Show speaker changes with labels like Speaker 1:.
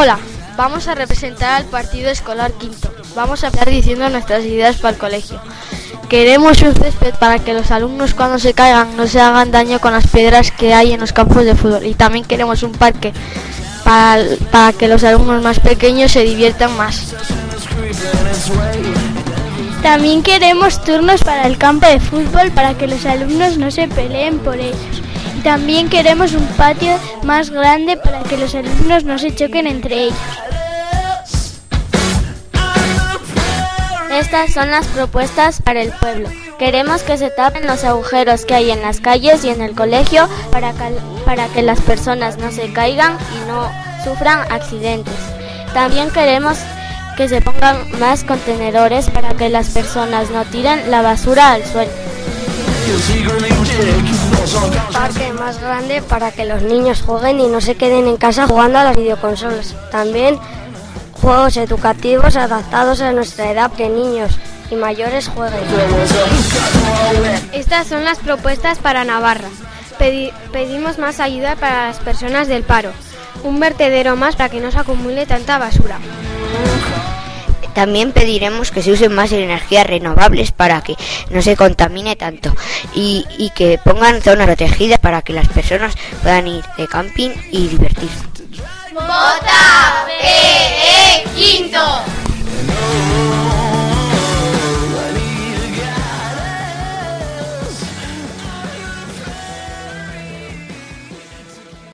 Speaker 1: Hola, vamos a representar al partido escolar quinto. Vamos a estar diciendo nuestras ideas para el colegio. Queremos un césped para que los alumnos cuando se caigan no se hagan daño con las piedras que hay en los campos de fútbol. Y también queremos un parque para, para que los alumnos más pequeños se diviertan más.
Speaker 2: También queremos turnos para el campo de fútbol para que los alumnos no se peleen por ellos. También queremos un patio más grande para que los alumnos no se choquen entre ellos.
Speaker 3: Estas son las propuestas para el pueblo. Queremos que se tapen los agujeros que hay en las calles y en el colegio para que, para que las personas no se caigan y no sufran accidentes. También queremos que se pongan más contenedores para que las personas no tiren la basura al suelo.
Speaker 4: Parque más grande para que los niños jueguen y no se queden en casa jugando a las videoconsolas. También juegos educativos adaptados a nuestra edad que niños y mayores jueguen.
Speaker 5: Estas son las propuestas para Navarra. Pedi- pedimos más ayuda para las personas del paro. Un vertedero más para que no se acumule tanta basura.
Speaker 6: También pediremos que se usen más energías renovables para que no se contamine tanto y, que pongan zonas protegidas para que las personas puedan ir de camping y divertirse.